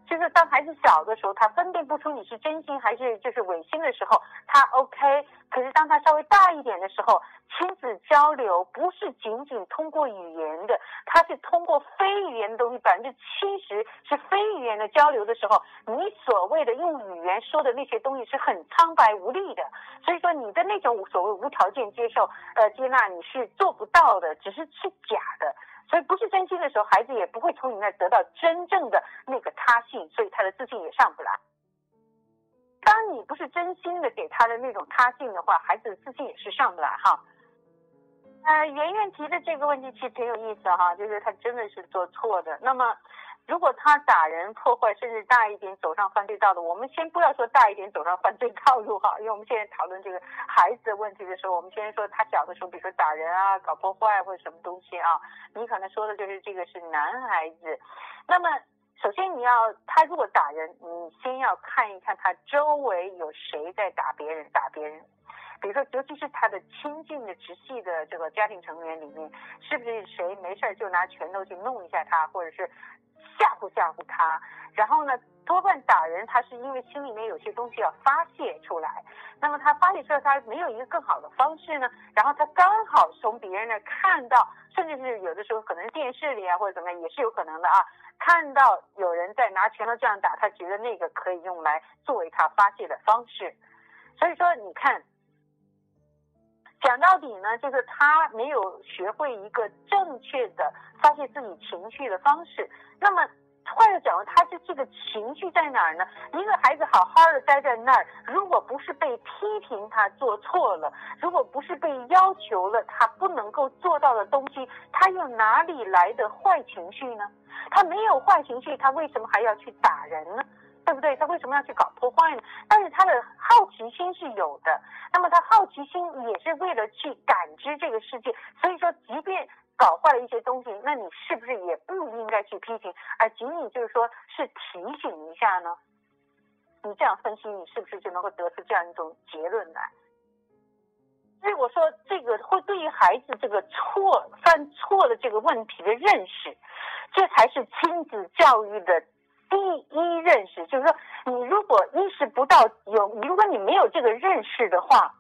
就是当孩子小的时候，他分辨不出你是真心还是就是违心的时候，他 OK。可是当他稍微大一点的时候，亲子交流不是仅仅通过语言的，他是通过非语言的东西，百分之七十是非语言的交流的时候，你所谓的用语言说的那些东西是很苍白无力的。所以说你的那种所谓无条件接受、呃接纳，你是做不到的，只是是假的。所以不是真心的时候，孩子也不会从你那得到真正的那个他性，所以他的自信也上不来。当你不是真心的给他的那种他性的话，孩子的自信也是上不来哈。呃，圆圆提的这个问题其实挺有意思哈，就是他真的是做错的。那么。如果他打人、破坏，甚至大一点走上犯罪道路，我们先不要说大一点走上犯罪道路哈，因为我们现在讨论这个孩子的问题的时候，我们先说他小的时候，比如说打人啊、搞破坏或者什么东西啊，你可能说的就是这个是男孩子。那么，首先你要他如果打人，你先要看一看他周围有谁在打别人，打别人。比如说，尤其是他的亲近的直系的这个家庭成员里面，是不是谁没事就拿拳头去弄一下他，或者是？吓唬吓唬他，然后呢，多半打人他是因为心里面有些东西要发泄出来，那么他发泄出来他没有一个更好的方式呢，然后他刚好从别人那看到，甚至是有的时候可能电视里啊或者怎么样也是有可能的啊，看到有人在拿拳头这样打，他觉得那个可以用来作为他发泄的方式，所以说你看。讲到底呢，就是他没有学会一个正确的发泄自己情绪的方式。那么，换着讲，他的这个情绪在哪儿呢？一个孩子好好的待在那儿，如果不是被批评他做错了，如果不是被要求了他不能够做到的东西，他又哪里来的坏情绪呢？他没有坏情绪，他为什么还要去打人呢？对不对？他为什么要去搞破坏呢？但是他的好奇心是有的，那么他好奇心也是为了去感知这个世界。所以说，即便搞坏了一些东西，那你是不是也不应该去批评，而仅仅就是说是提醒一下呢？你这样分析，你是不是就能够得出这样一种结论来？所以我说，这个会对于孩子这个错犯错的这个问题的认识，这才是亲子教育的。第一认识就是说，你如果意识不到有，如果你没有这个认识的话，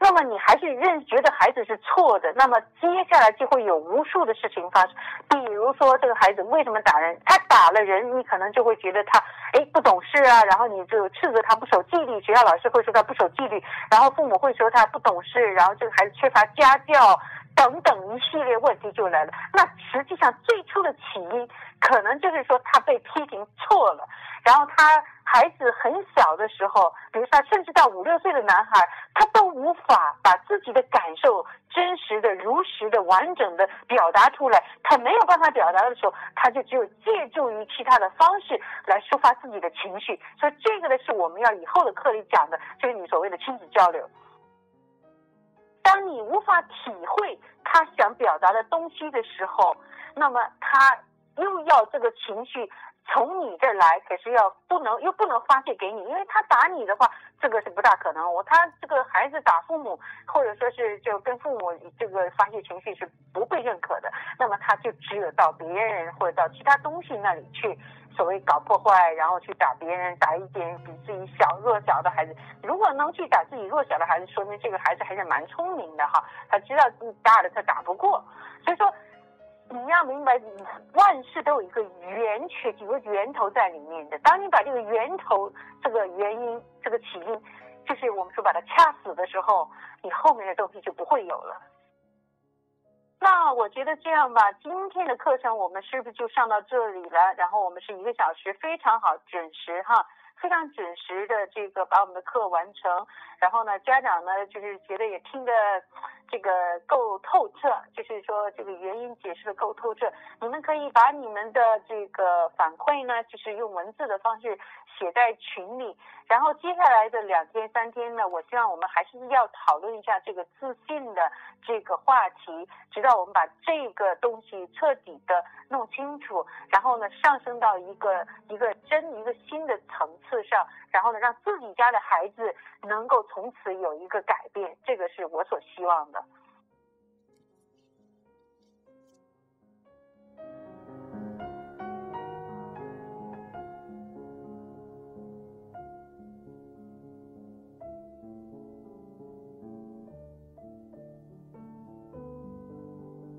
那么你还是认觉得孩子是错的，那么接下来就会有无数的事情发生。比如说，这个孩子为什么打人？他打了人，你可能就会觉得他哎不懂事啊，然后你就斥责他不守纪律，学校老师会说他不守纪律，然后父母会说他不懂事，然后这个孩子缺乏家教。等等一系列问题就来了。那实际上最初的起因，可能就是说他被批评错了，然后他孩子很小的时候，比如说甚至到五六岁的男孩，他都无法把自己的感受真实的、如实的、完整的表达出来。他没有办法表达的时候，他就只有借助于其他的方式来抒发自己的情绪。所以这个呢，是我们要以后的课里讲的，就是你所谓的亲子交流。当你无法体会他想表达的东西的时候，那么他又要这个情绪从你这儿来，可是要不能又不能发泄给你，因为他打你的话，这个是不大可能。我他这个孩子打父母，或者说是就跟父母这个发泄情绪是不被认可的，那么他就只有到别人或者到其他东西那里去。所谓搞破坏，然后去打别人，打一点比自己小弱小的孩子。如果能去打自己弱小的孩子，说明这个孩子还是蛮聪明的哈。他知道自己大的他打不过，所以说你要明白，万事都有一个源泉，有个源头在里面的。当你把这个源头、这个原因、这个起因，就是我们说把它掐死的时候，你后面的东西就不会有了。那我觉得这样吧，今天的课程我们是不是就上到这里了？然后我们是一个小时，非常好，准时哈，非常准时的这个把我们的课完成。然后呢，家长呢就是觉得也听得这个够透彻，就是说这个原因解释的够透彻。你们可以把你们的这个反馈呢，就是用文字的方式写在群里。然后接下来的两天三天呢，我希望我们还是要讨论一下这个自信的这个话题，直到我们把这个东西彻底的弄清楚，然后呢上升到一个一个真一个新的层次上，然后呢让自己家的孩子能够从此有一个改变，这个是我所希望的。